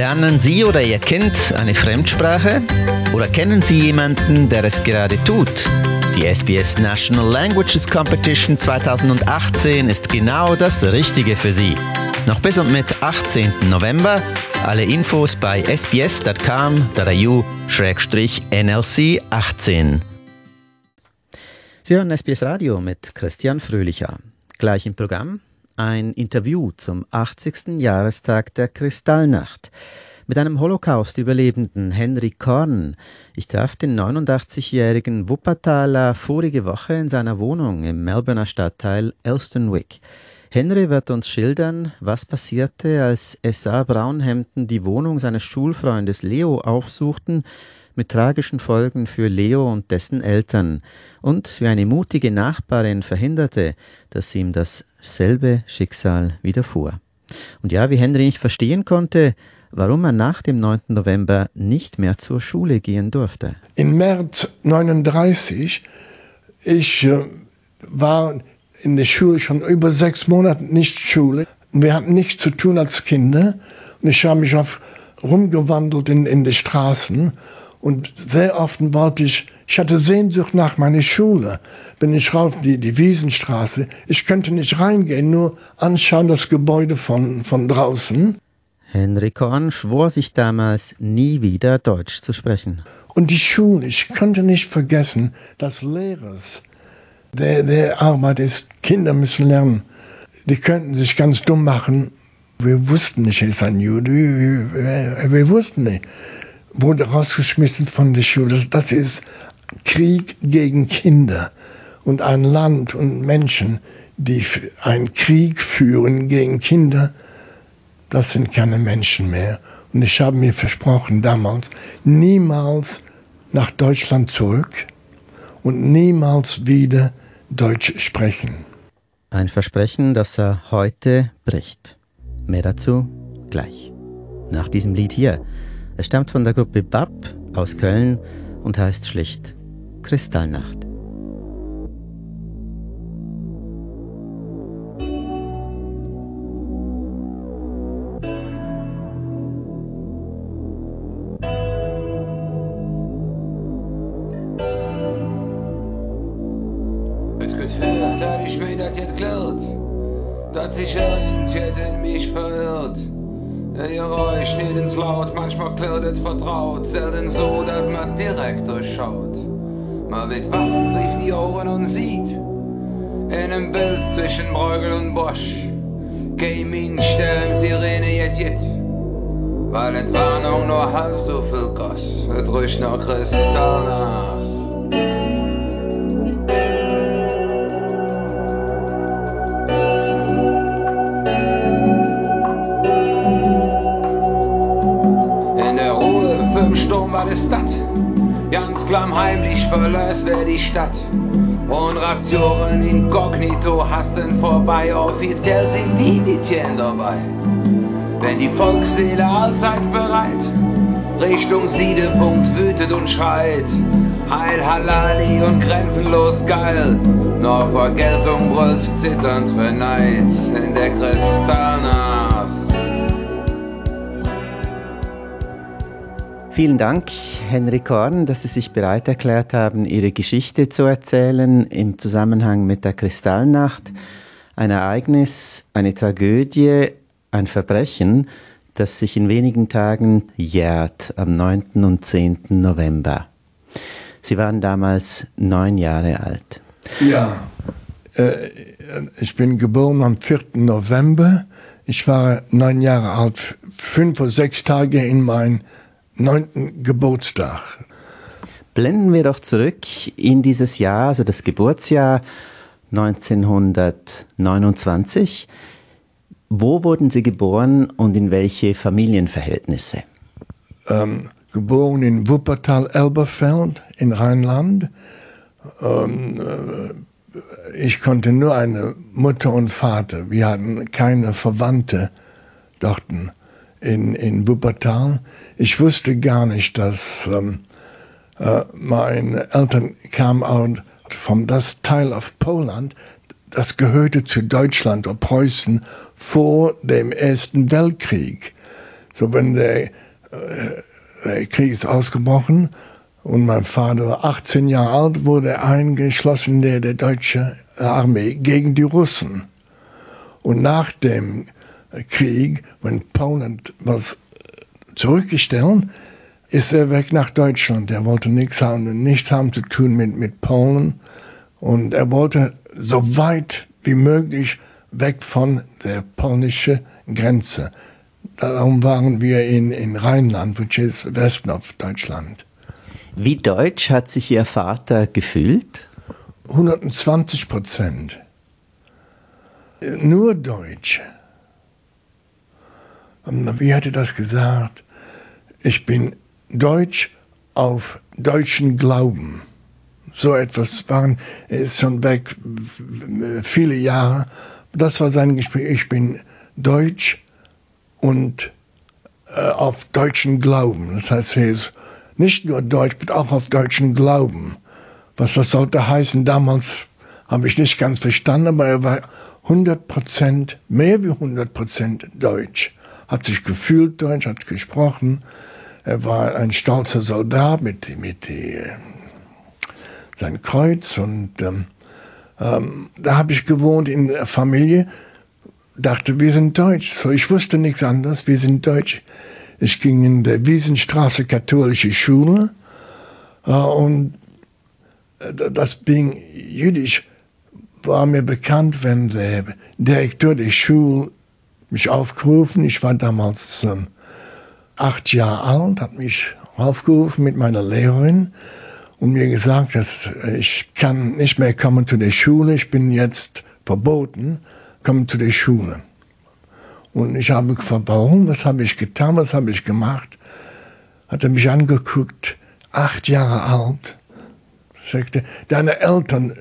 Lernen Sie oder Ihr Kind eine Fremdsprache? Oder kennen Sie jemanden, der es gerade tut? Die SBS National Languages Competition 2018 ist genau das Richtige für Sie. Noch bis und mit 18. November. Alle Infos bei sbs.com.au-nlc 18. Sie hören SBS Radio mit Christian Fröhlicher. Gleich im Programm ein Interview zum 80. Jahrestag der Kristallnacht mit einem Holocaust-Überlebenden Henry Korn. Ich traf den 89-jährigen Wuppertaler vorige Woche in seiner Wohnung im Melbourner Stadtteil Elstonwick. Henry wird uns schildern, was passierte, als SA-Braunhemden die Wohnung seines Schulfreundes Leo aufsuchten, mit tragischen Folgen für Leo und dessen Eltern, und wie eine mutige Nachbarin verhinderte, dass ihm dasselbe Schicksal widerfuhr. Und ja, wie Henry nicht verstehen konnte, warum er nach dem 9. November nicht mehr zur Schule gehen durfte. Im März 39, ich äh, war in der Schule schon über sechs Monate nicht Schule. Wir hatten nichts zu tun als Kinder. Und ich habe mich auf rumgewandelt in, in die Straßen. Und sehr oft wollte ich, ich hatte Sehnsucht nach meiner Schule. Bin ich rauf die, die Wiesenstraße. Ich könnte nicht reingehen, nur anschauen das Gebäude von, von draußen. Henry Korn schwor sich damals, nie wieder Deutsch zu sprechen. Und die Schule, ich konnte nicht vergessen, dass Lehrers, der, der Arbeit ist, Kinder müssen lernen. Die könnten sich ganz dumm machen. Wir wussten nicht, er ist ein Jude. Wir, wir, wir wussten nicht. Wurde rausgeschmissen von der Schule. Das, das ist Krieg gegen Kinder. Und ein Land und Menschen, die einen Krieg führen gegen Kinder, das sind keine Menschen mehr. Und ich habe mir versprochen damals, niemals nach Deutschland zurück und niemals wieder Deutsch sprechen. Ein Versprechen, das er heute bricht. Mehr dazu gleich. Nach diesem Lied hier. Es stammt von der Gruppe BAP aus Köln und heißt schlicht Kristallnacht. dass sich irgendjemand in mich verirrt. Ihr euch nicht ins Laut, manchmal klirrt vertraut, selten so, dass man direkt durchschaut. Man wird wach, rief die Ohren und sieht, in einem Bild zwischen Bruegel und Bosch, Gaming, Stern, Sirene, jet, jet. Weil Entwarnung nur halb so viel goss, es riecht noch Kristall nach. war es dat. Ganz klammheimlich verlöst wer die Stadt. Und Reaktionen inkognito hasten vorbei. Offiziell sind die Mädchen dabei. Wenn die Volksseele allzeit bereit Richtung Siedepunkt wütet und schreit. Heil Halali und grenzenlos geil. Nur Vergeltung brüllt zitternd für Neid in der Kristallnacht. Vielen Dank, Henry Korn, dass Sie sich bereit erklärt haben, Ihre Geschichte zu erzählen im Zusammenhang mit der Kristallnacht. Ein Ereignis, eine Tragödie, ein Verbrechen, das sich in wenigen Tagen jährt, am 9. und 10. November. Sie waren damals neun Jahre alt. Ja, äh, ich bin geboren am 4. November. Ich war neun Jahre alt, fünf oder sechs Tage in mein neunten Geburtstag. Blenden wir doch zurück in dieses Jahr, also das Geburtsjahr 1929. Wo wurden Sie geboren und in welche Familienverhältnisse? Ähm, geboren in Wuppertal-Elberfeld in Rheinland. Ähm, äh, ich konnte nur eine Mutter und Vater. Wir hatten keine Verwandte dort in, in Wuppertal. Ich wusste gar nicht, dass ähm, äh, meine Eltern kamen aus vom das Teil of Poland, das gehörte zu Deutschland oder Preußen vor dem Ersten Weltkrieg. So, wenn der, äh, der Krieg ist ausgebrochen und mein Vater war 18 Jahre alt, wurde eingeschlossen in der, der deutsche Armee gegen die Russen. Und nach dem Krieg, wenn Polen was zurückgestellt, ist er weg nach Deutschland. Er wollte nichts haben, nichts haben zu tun mit, mit Polen. Und er wollte so weit wie möglich weg von der polnischen Grenze. Darum waren wir in, in Rheinland, which ist Westen of Deutschland. Wie deutsch hat sich Ihr Vater gefühlt? 120 Prozent. Nur Deutsch. Und wie hat er das gesagt? Ich bin Deutsch auf deutschen Glauben. So etwas waren, er ist schon weg viele Jahre. Das war sein Gespräch. Ich bin Deutsch und äh, auf deutschen Glauben. Das heißt, er ist nicht nur Deutsch, aber auch auf deutschen Glauben. Was das sollte heißen, damals habe ich nicht ganz verstanden, aber er war 100 Prozent, mehr wie 100 Prozent Deutsch. Hat sich gefühlt Deutsch, hat gesprochen. Er war ein stolzer Soldat mit, mit die, äh, Kreuz und ähm, ähm, da habe ich gewohnt in der Familie, dachte, wir sind Deutsch. So, ich wusste nichts anderes, wir sind Deutsch. Ich ging in der Wiesenstraße katholische Schule äh, und äh, das Ding jüdisch war mir bekannt, wenn der Direktor der Schule mich aufgerufen, ich war damals ähm, acht Jahre alt, hat mich aufgerufen mit meiner Lehrerin und mir gesagt, dass ich kann nicht mehr kommen zu der Schule, ich bin jetzt verboten, kommen zu der Schule. Und ich habe gefragt, warum, was habe ich getan, was habe ich gemacht? Hat er mich angeguckt, acht Jahre alt, sagte, deine Eltern,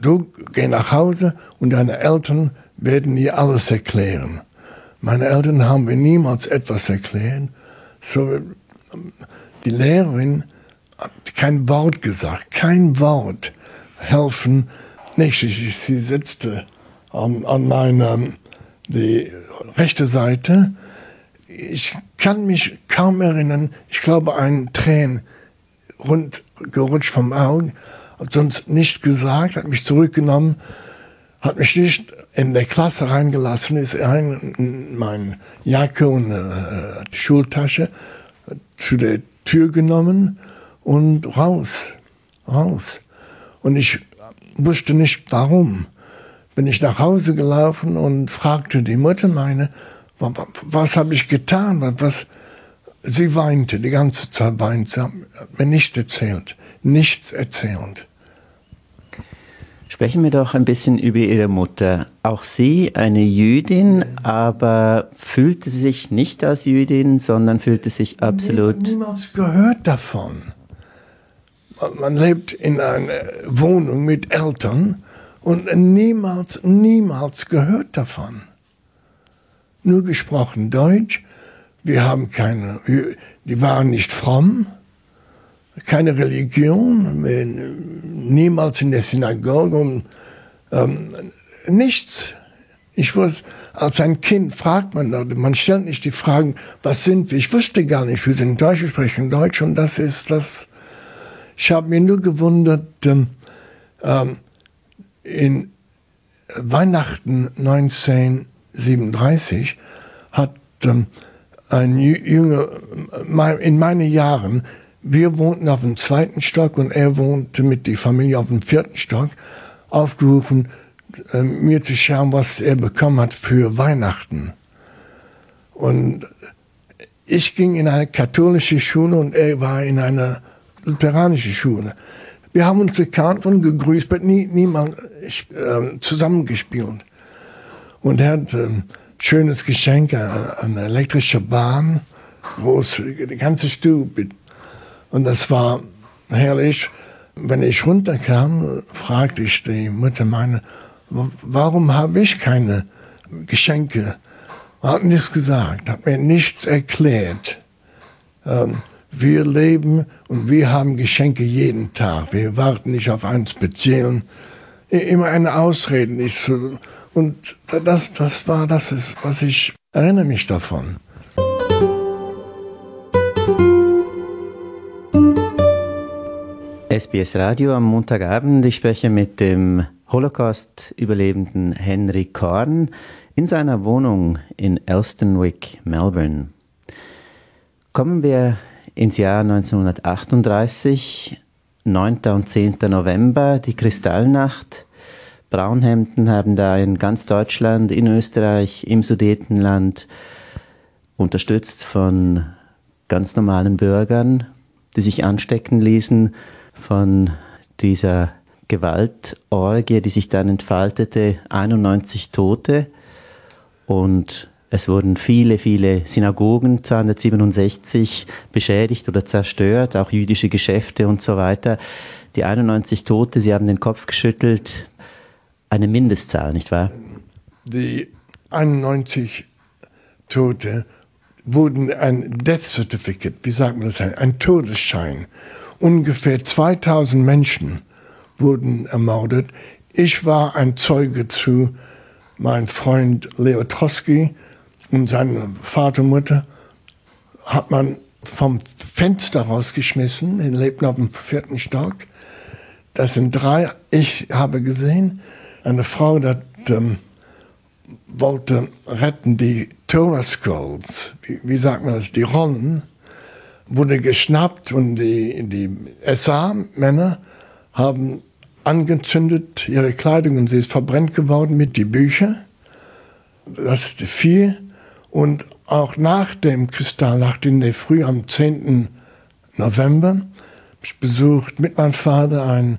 du geh nach Hause und deine Eltern werden dir alles erklären. Meine Eltern haben mir niemals etwas erklärt so, die Lehrerin hat kein Wort gesagt, kein Wort helfen. Nicht, sie, setzte an, an meiner die rechte Seite. Ich kann mich kaum erinnern, ich glaube, ein Tränen rund gerutscht vom Auge, hat sonst nichts gesagt, hat mich zurückgenommen, hat mich nicht in der Klasse reingelassen, ist in mein Jacke und äh, Schultasche zu der Tür genommen und raus, raus. Und ich wusste nicht warum. Bin ich nach Hause gelaufen und fragte die Mutter meine, was, was habe ich getan? Was, was, sie weinte, die ganze Zeit weinte, sie hat mir nichts erzählt, nichts erzählt. Sprechen wir doch ein bisschen über Ihre Mutter. Auch sie, eine Jüdin, aber fühlte sich nicht als Jüdin, sondern fühlte sich absolut. Niemals gehört davon. Man lebt in einer Wohnung mit Eltern und niemals, niemals gehört davon. Nur gesprochen Deutsch. Wir haben keine, die waren nicht fromm keine Religion, niemals in der Synagoge und ähm, nichts. Ich wusste, als ein Kind fragt man, man stellt nicht die Fragen, was sind wir? Ich wusste gar nicht, wir sind Deutsche, sprechen Deutsch und das ist das. Ich habe mir nur gewundert, ähm, ähm, in Weihnachten 1937 hat ähm, ein Jünger in meinen Jahren wir wohnten auf dem zweiten Stock und er wohnte mit der Familie auf dem vierten Stock, aufgerufen, äh, mir zu schauen, was er bekommen hat für Weihnachten. Und ich ging in eine katholische Schule und er war in einer lutheranischen Schule. Wir haben uns gekannt und gegrüßt, aber nie, niemand äh, zusammengespielt. Und er hat ein äh, schönes Geschenk, eine, eine elektrische Bahn, groß, die ganze Stube und das war herrlich. Wenn ich runterkam, fragte ich die Mutter meine, warum habe ich keine Geschenke? Hat nichts gesagt, hat mir nichts erklärt. Ähm, wir leben und wir haben Geschenke jeden Tag. Wir warten nicht auf ein Speziellen. Immer eine Ausrede. Und das, das war das, was ich erinnere mich davon. SBS Radio am Montagabend. Ich spreche mit dem Holocaust-Überlebenden Henry Korn in seiner Wohnung in Elstonwick, Melbourne. Kommen wir ins Jahr 1938, 9. und 10. November, die Kristallnacht. Braunhemden haben da in ganz Deutschland, in Österreich, im Sudetenland, unterstützt von ganz normalen Bürgern, die sich anstecken ließen von dieser Gewaltorgie, die sich dann entfaltete, 91 Tote und es wurden viele, viele Synagogen 267 beschädigt oder zerstört, auch jüdische Geschäfte und so weiter. Die 91 Tote, Sie haben den Kopf geschüttelt, eine Mindestzahl, nicht wahr? Die 91 Tote wurden ein Death Certificate, wie sagt man das, ein Todesschein. Ungefähr 2000 Menschen wurden ermordet. Ich war ein Zeuge zu mein Freund Leo Trotsky und seine Vater und Mutter hat man vom Fenster rausgeschmissen. Die lebten auf dem vierten Stock. Das sind drei. Ich habe gesehen, eine Frau, die ähm, wollte retten die Torah Scrolls, wie, wie, sagt man das, die Rollen, wurde geschnappt und die, die SA-Männer haben angezündet ihre Kleidung und sie ist verbrennt geworden mit die Bücher. Das ist viel. Und auch nach dem Kristallnacht in der Früh am 10. November ich besucht mit meinem Vater ein,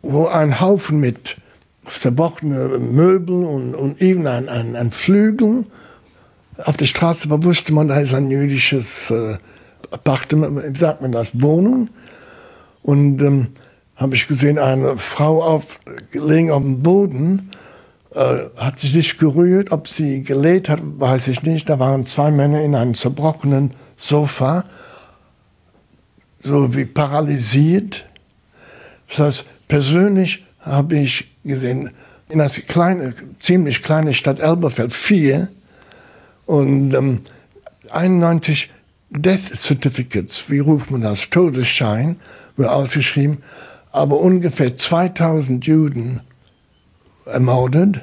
wo ein Haufen mit zerbrochene Möbel und, und eben ein, ein, ein Flügel auf der Straße war, wusste man, da ist ein jüdisches äh, Wie sagt man das, Wohnung. Und ähm, habe ich gesehen, eine Frau auf, gelegen auf dem Boden, äh, hat sich nicht gerührt. Ob sie gelegt hat, weiß ich nicht. Da waren zwei Männer in einem zerbrochenen Sofa, so wie paralysiert. Das heißt, persönlich habe ich gesehen, in einer kleine, ziemlich kleine Stadt Elberfeld, vier und ähm, 91 Death Certificates, wie ruft man das, Todesschein, wurde ausgeschrieben, aber ungefähr 2000 Juden ermordet.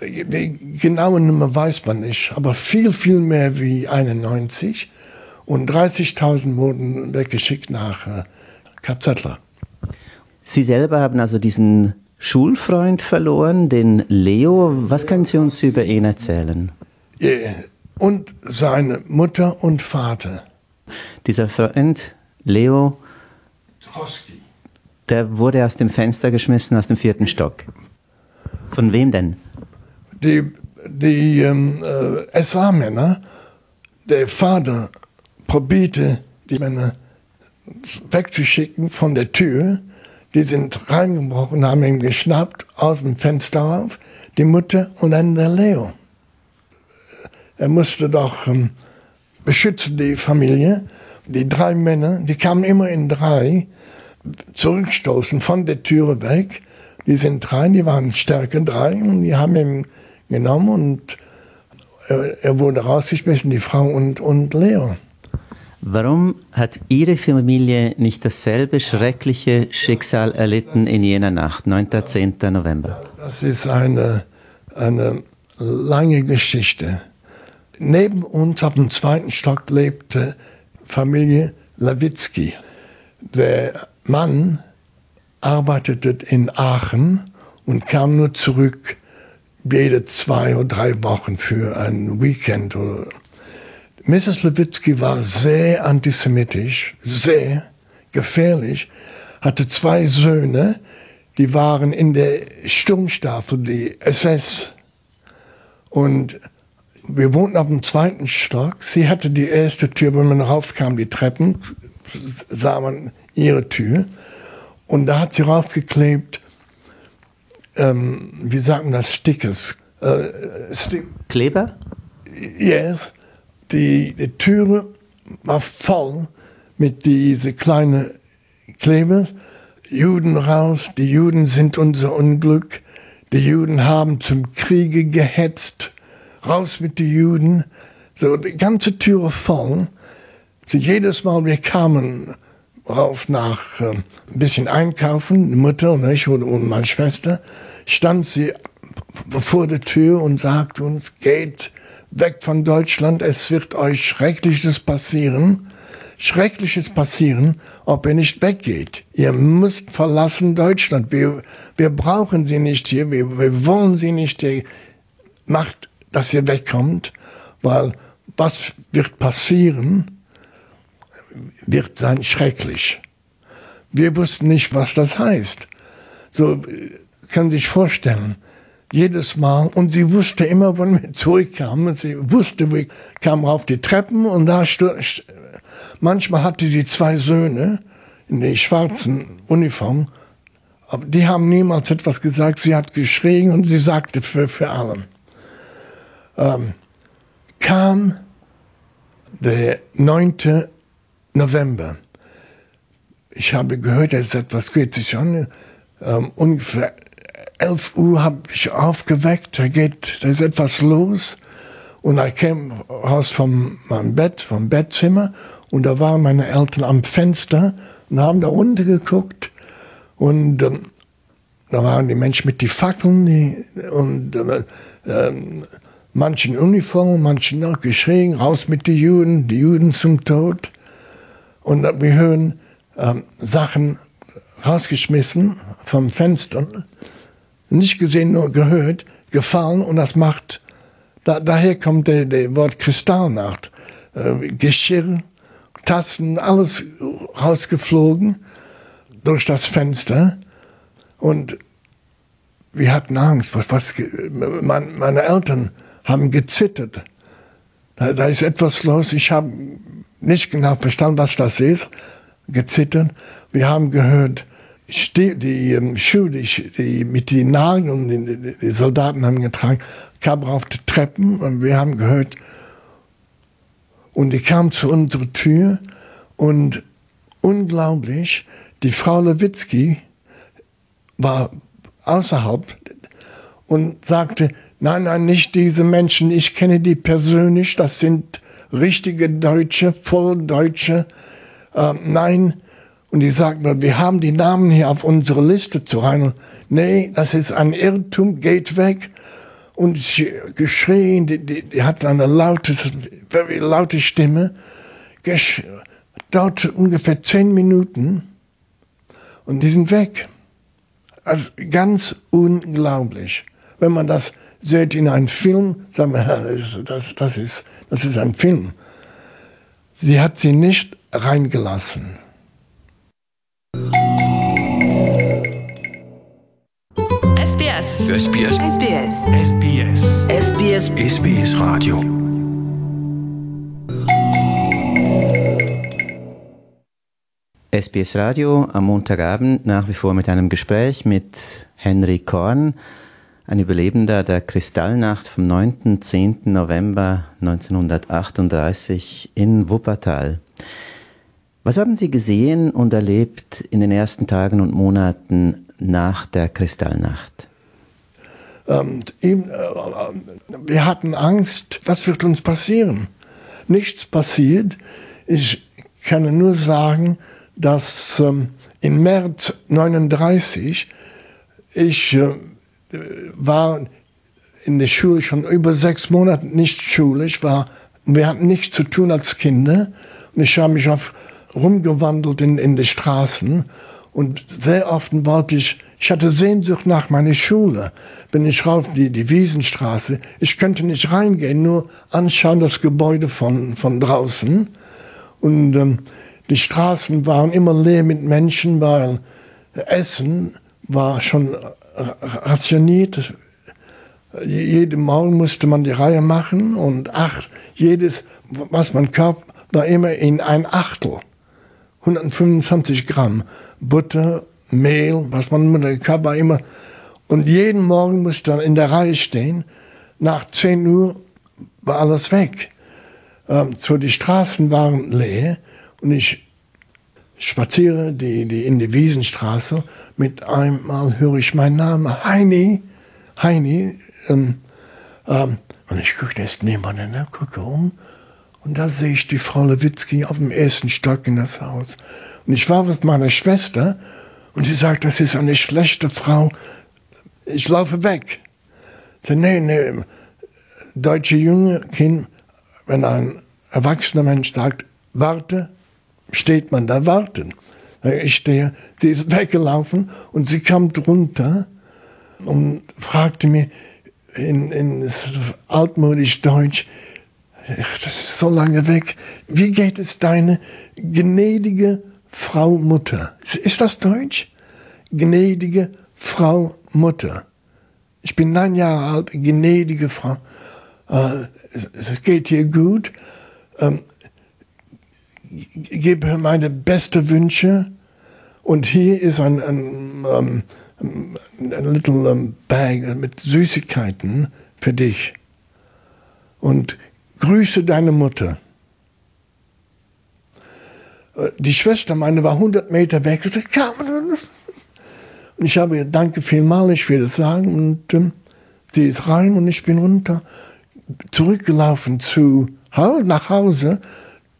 Die genaue Nummer weiß man nicht, aber viel, viel mehr wie 91 und 30.000 wurden weggeschickt nach äh, Kapzettler. Sie selber haben also diesen Schulfreund verloren, den Leo. Was können Sie uns über ihn erzählen? Und seine Mutter und Vater. Dieser Freund, Leo, Trotsky. der wurde aus dem Fenster geschmissen, aus dem vierten Stock. Von wem denn? Die, die ähm, äh, SA-Männer, der Vater probierte, die Männer wegzuschicken von der Tür die sind reingebrochen, haben ihn geschnappt, aus dem Fenster auf, die Mutter und dann der Leo. Er musste doch ähm, beschützen, die Familie. Die drei Männer, die kamen immer in drei, zurückstoßen von der Türe weg. Die sind drei, die waren stärker drei und die haben ihn genommen und er, er wurde rausgeschmissen, die Frau und, und Leo. Warum hat Ihre Familie nicht dasselbe schreckliche Schicksal erlitten in jener Nacht, 9. 10. November? Das ist eine, eine lange Geschichte. Neben uns auf dem zweiten Stock lebte Familie Lawitzki. Der Mann arbeitete in Aachen und kam nur zurück jede zwei oder drei Wochen für ein Weekend Mrs. Lewitsky war sehr antisemitisch, sehr gefährlich, hatte zwei Söhne, die waren in der Sturmstaffel, die SS. Und wir wohnten auf dem zweiten Stock. Sie hatte die erste Tür, wenn man raufkam, die Treppen, sah man ihre Tür. Und da hat sie raufgeklebt, ähm, wie sagt man das, Stickers. Äh, Stick Kleber? Yes die, die Türe war voll mit diesen kleinen Klebers. Juden raus, die Juden sind unser Unglück, die Juden haben zum Kriege gehetzt, raus mit den Juden. So, die ganze Türe voll. So, jedes Mal wir kamen rauf nach äh, ein bisschen einkaufen, Mutter und ich und, und meine Schwester, stand sie vor der Tür und sagte uns, geht weg von Deutschland, es wird euch Schreckliches passieren. Schreckliches passieren, ob ihr nicht weggeht. Ihr müsst verlassen Deutschland. Wir, wir brauchen sie nicht hier, wir, wir wollen sie nicht hier. Macht, dass ihr wegkommt, weil was wird passieren, wird sein schrecklich. Wir wussten nicht, was das heißt. So kann sich vorstellen, jedes Mal. Und sie wusste immer, wann wir zurückkamen. Sie wusste, wir kamen auf die Treppen und da manchmal hatte sie zwei Söhne in der schwarzen Uniform. Aber die haben niemals etwas gesagt. Sie hat geschrien und sie sagte für, für alle. Ähm, kam der 9. November. Ich habe gehört, es ist etwas sich an. Ähm, ungefähr 11 Uhr habe ich aufgeweckt, da geht, da ist etwas los. Und ich kam raus vom meinem Bett, vom Bettzimmer, und da waren meine Eltern am Fenster und haben da runter geguckt. Und ähm, da waren die Menschen mit den Fackeln die, und äh, äh, manchen Uniformen, manchen noch geschrien, raus mit den Juden, die Juden zum Tod. Und wir hören äh, Sachen rausgeschmissen vom Fenster nicht gesehen, nur gehört, gefallen und das macht, da, daher kommt der, der Wort Kristallnacht. Äh, Geschirr, Tassen, alles rausgeflogen durch das Fenster und wir hatten Angst. Was, was, mein, meine Eltern haben gezittert. Da, da ist etwas los. Ich habe nicht genau verstanden, was das ist. Gezittert. Wir haben gehört, die ähm, Schuhe, die, die mit den Nageln und die, die, Soldaten haben getragen, kamen auf die Treppen und wir haben gehört, und die kam zu unserer Tür und unglaublich, die Frau Lewitzki war außerhalb und sagte, nein, nein, nicht diese Menschen, ich kenne die persönlich, das sind richtige Deutsche, voll Deutsche, äh, nein, und die sagten, wir haben die Namen hier auf unsere Liste zu rein. Nee, das ist ein Irrtum, geht weg. Und sie geschrien, die, die, die hat eine laute, very laute Stimme. Gesch dauert ungefähr zehn Minuten. Und die sind weg. Also ganz unglaublich. Wenn man das sieht in einem Film, sagen wir, das, das, ist, das ist ein Film. Sie hat sie nicht reingelassen. SBS. SBS. SBS. SBS. SBS. SBS Radio. SBS Radio am Montagabend nach wie vor mit einem Gespräch mit Henry Korn, ein Überlebender der Kristallnacht vom 9. 10. November 1938 in Wuppertal. Was haben Sie gesehen und erlebt in den ersten Tagen und Monaten nach der Kristallnacht? Ähm, wir hatten Angst, was wird uns passieren? Nichts passiert. Ich kann nur sagen, dass ähm, im März 39 ich äh, war in der Schule schon über sechs Monate nicht schulisch, war, wir hatten nichts zu tun als Kinder. Und ich habe mich auf rumgewandelt in, in die Straßen und sehr oft wollte ich, ich hatte Sehnsucht nach meiner Schule. Bin ich rauf die, die Wiesenstraße. Ich könnte nicht reingehen, nur anschauen das Gebäude von, von draußen. Und ähm, die Straßen waren immer leer mit Menschen, weil Essen war schon rationiert. Jeden Morgen musste man die Reihe machen und acht, jedes, was man kauft, war immer in ein Achtel. 125 Gramm Butter, Mehl, was man Cup war immer. Und jeden Morgen musste dann in der Reihe stehen. Nach 10 Uhr war alles weg. Ähm, so die Straßen waren leer und ich spaziere die, die in die Wiesenstraße. Mit einmal höre ich meinen Namen, Heini, Heini. Ähm, ähm, und ich gucke, da ist niemand, ne? gucke um. Und da sehe ich die Frau Lewitzki auf dem ersten Stock in das Haus. Und ich war mit meiner Schwester und sie sagt, das ist eine schlechte Frau. Ich laufe weg. Ich sage, nee, nee, deutsche junge Kind, wenn ein erwachsener Mensch sagt, warte, steht man da warten. Ich stehe, sie ist weggelaufen und sie kam drunter und fragte mir in, in altmodisch Deutsch, das ist so lange weg, wie geht es deine gnädige Frau Mutter? Ist das Deutsch? Gnädige Frau Mutter. Ich bin neun Jahre alt, gnädige Frau. Äh, es geht dir gut. Ähm, gebe meine besten Wünsche. Und hier ist ein, ein, ein, ein little um, bag mit Süßigkeiten für dich. Und grüße deine Mutter. Äh, die Schwester meine war 100 Meter weg. Und ich habe ihr Danke vielmal, ich will das sagen. Und ähm, sie ist rein und ich bin runter, zurückgelaufen zu nach Hause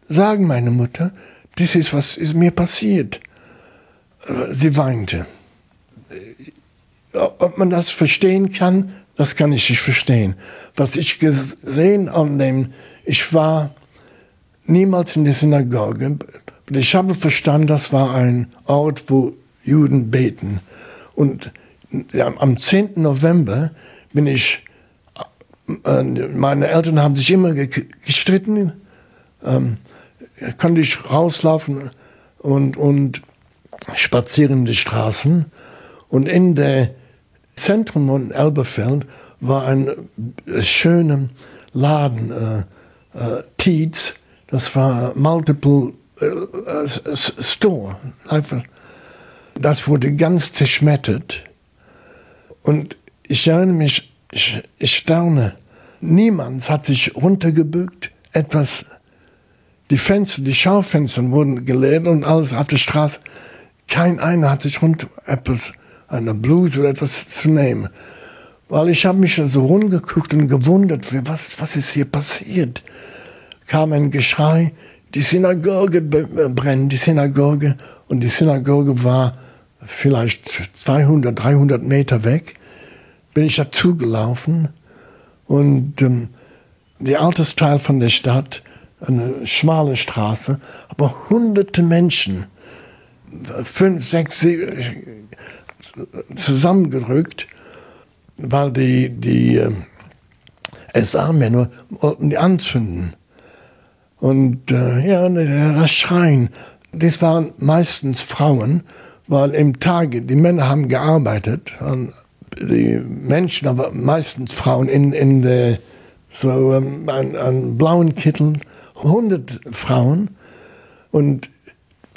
sagen meine Mutter, das ist, was ist mir passiert. Sie weinte. Ob man das verstehen kann, das kann ich nicht verstehen. Was ich gesehen dem, ich war niemals in der Synagoge. Ich habe verstanden, das war ein Ort, wo Juden beten. Und am 10. November bin ich, äh, meine Eltern haben sich immer gestritten. Konnte ich rauslaufen und, und spazieren die Straßen. Und in der Zentrum von Elberfeld war ein äh, schöner Laden, äh, äh, Tietz, das war Multiple äh, Store. Das wurde ganz zerschmettert. Und ich erinnere mich, ich, ich staune, niemand hat sich runtergebückt, etwas die Fenster, die Schaufenster wurden geleert und alles auf der Straße. Kein einer hat sich rund etwas, eine Bluse oder etwas zu nehmen. Weil ich habe mich so rumgeguckt und gewundert, was, was ist hier passiert. Kam ein Geschrei, die Synagoge äh, brennt, die Synagoge. Und die Synagoge war vielleicht 200, 300 Meter weg. Bin ich dazu gelaufen und ähm, der Altersteil von der Stadt eine schmale Straße, aber hunderte Menschen, fünf, sechs, sieben, zusammengedrückt, weil die, die äh, SA-Männer wollten die anzünden. Und äh, ja, das Schreien, das waren meistens Frauen, weil im Tage, die Männer haben gearbeitet, und die Menschen, aber meistens Frauen in, in der, so ähm, einen, einen blauen Kittel, 100 Frauen und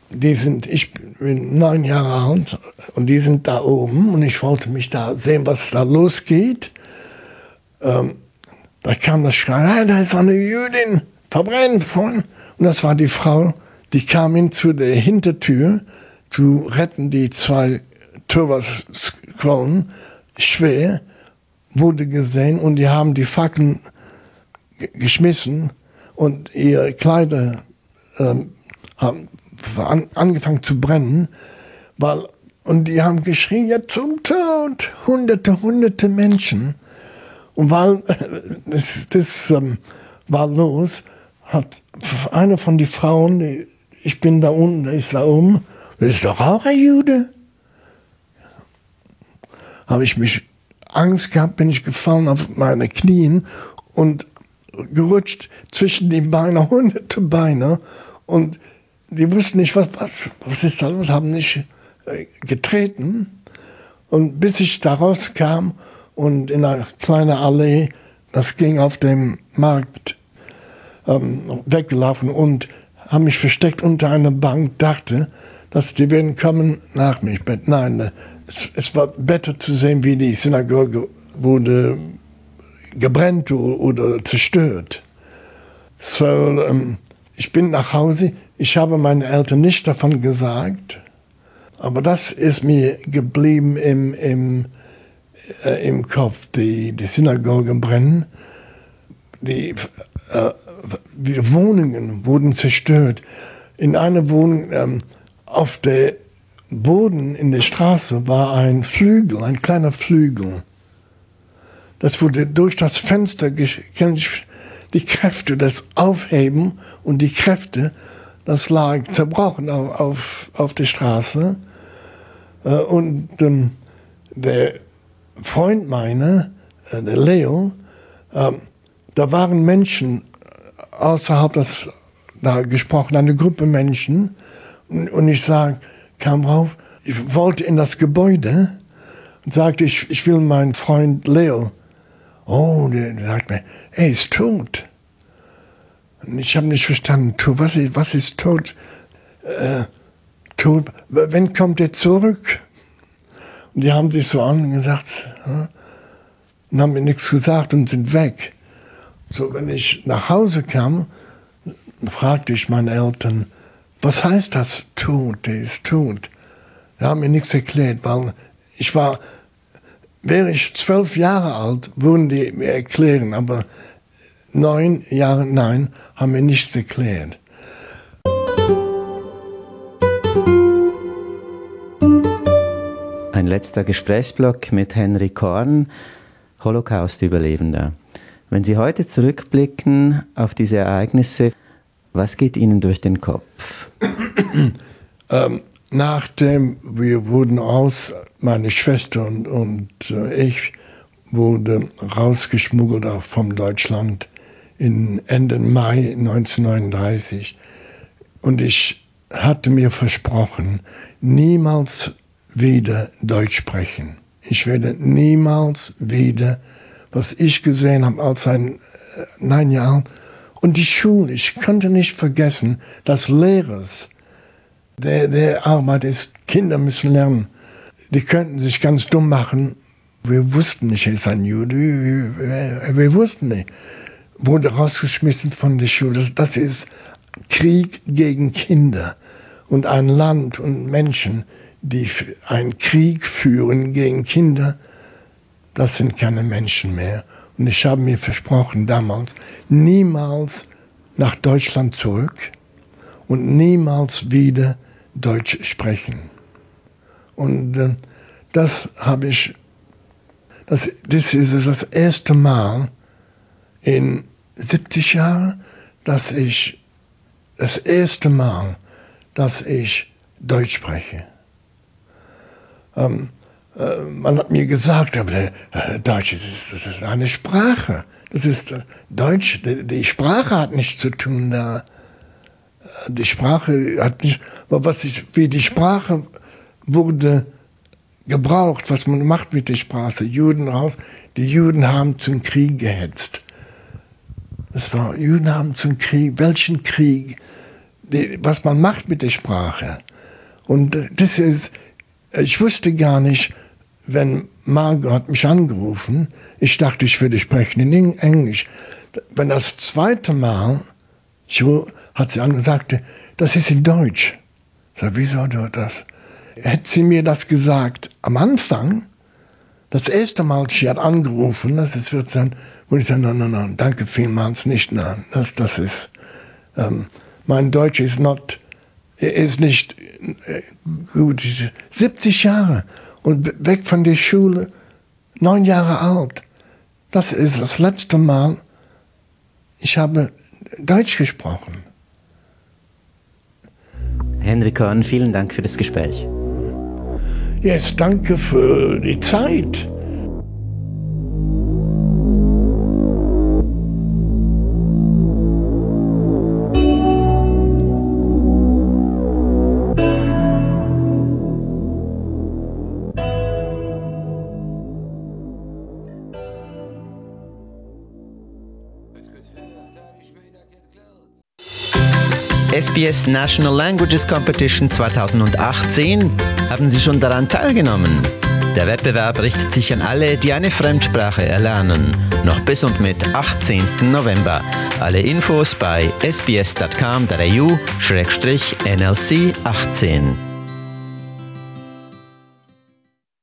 die sind, ich bin neun Jahre alt und die sind da oben und ich wollte mich da sehen, was da losgeht. Ähm, da kam das Schreien, hey, da ist eine Jüdin, verbrennt von. Und das war die Frau, die kam hin zu der Hintertür zu retten die zwei Torwasquallen schwer, wurde gesehen und die haben die Fackeln geschmissen und ihre Kleider ähm, haben an, angefangen zu brennen, weil, und die haben geschrien, ja zum Tod, hunderte, hunderte Menschen. Und weil das, das ähm, war los, hat eine von den Frauen, die, ich bin da unten, der ist da oben, das ist doch auch ein Jude. Habe ich mich Angst gehabt, bin ich gefallen auf meine Knien und gerutscht zwischen den Beinen, hunderte Beine. Und die wussten nicht, was, was, was ist da los, haben nicht äh, getreten. Und bis ich da rauskam und in einer kleinen Allee, das ging auf dem Markt, ähm, weggelaufen und haben mich versteckt unter einer Bank, dachte, dass die werden kommen nach mich. Nein, es, es war besser zu sehen, wie die Synagoge wurde gebrannt oder zerstört. So, ähm, ich bin nach Hause, ich habe meinen Eltern nicht davon gesagt, aber das ist mir geblieben im, im, äh, im Kopf. Die, die Synagogen brennen, die äh, Wohnungen wurden zerstört. In einer Wohnung ähm, auf der Boden in der Straße war ein Flügel, ein kleiner Flügel. Das wurde durch das Fenster die Kräfte, das Aufheben und die Kräfte, das lag zerbrochen auf, auf, auf der Straße. Äh, und ähm, der Freund meiner, äh, der Leo, äh, da waren Menschen außerhalb das da gesprochen, eine Gruppe Menschen. Und, und ich sag, kam rauf, ich wollte in das Gebäude und sagte, ich, ich will meinen Freund Leo. Oh, der, sagt mir, er ist tot. Und ich habe nicht verstanden, was ist, was ist tot? Äh, tot? Wann kommt er zurück? Und die haben sich so angesagt und haben mir nichts gesagt und sind weg. So, wenn ich nach Hause kam, fragte ich meine Eltern, was heißt das tot, der ist tot? Die haben mir nichts erklärt, weil ich war, wäre ich zwölf Jahre alt, würden die mir erklären, aber neun Jahre, nein, haben mir nichts erklärt. Ein letzter Gesprächsblock mit Henry Korn, Holocaust-Überlebender. Wenn Sie heute zurückblicken auf diese Ereignisse, was geht Ihnen durch den Kopf? ähm, nachdem wir wurden aus, meine Schwester und, und äh, ich wurde rausgeschmuggelt auch vom Deutschland in Ende Mai 1939 und ich hatte mir versprochen, niemals wieder Deutsch sprechen. Ich werde niemals wieder, was ich gesehen habe als ein äh, neun Jahre und die Schule, ich konnte nicht vergessen, dass Lehrers, der, der Arbeit ist, Kinder müssen lernen. Die könnten sich ganz dumm machen. Wir wussten nicht, er ist ein Jude. Wir, wir, wussten nicht. Wurde rausgeschmissen von der Schule. Das ist Krieg gegen Kinder. Und ein Land und Menschen, die einen Krieg führen gegen Kinder, das sind keine Menschen mehr. Und ich habe mir versprochen damals, niemals nach Deutschland zurück und niemals wieder Deutsch sprechen. Und äh, das habe ich, das, das ist das erste Mal in 70 Jahren, dass ich, das erste Mal, dass ich Deutsch spreche. Ähm, äh, man hat mir gesagt, aber der, äh, Deutsch ist, das ist eine Sprache. Das ist äh, Deutsch, die, die, Sprache hat nichts zu tun da. Die Sprache hat nicht, was ist, wie die Sprache wurde gebraucht, was man macht mit der Sprache. Juden raus, die Juden haben zum Krieg gehetzt. Das war, Juden haben zum Krieg, welchen Krieg, die, was man macht mit der Sprache. Und das ist, ich wusste gar nicht, wenn Margot hat mich angerufen, ich dachte, ich würde sprechen in Englisch. Wenn das zweite Mal, hat sie angesagt, das ist in Deutsch. Ich sag, wieso das? Hätte sie mir das gesagt am Anfang, das erste Mal, sie hat angerufen, das ist, wird dann, würde ich sagen, nein, nein, nein, danke vielmals nicht, nein, das, das ist, ähm, mein Deutsch ist not, ist nicht äh, gut. 70 Jahre und weg von der Schule, neun Jahre alt. Das ist das letzte Mal, ich habe Deutsch gesprochen. Henrik Korn, vielen Dank für das Gespräch. Jetzt danke für die Zeit. SBS National Languages Competition 2018 haben Sie schon daran teilgenommen. Der Wettbewerb richtet sich an alle, die eine Fremdsprache erlernen. Noch bis und mit 18. November. Alle Infos bei sbs.com.au-nlc 18.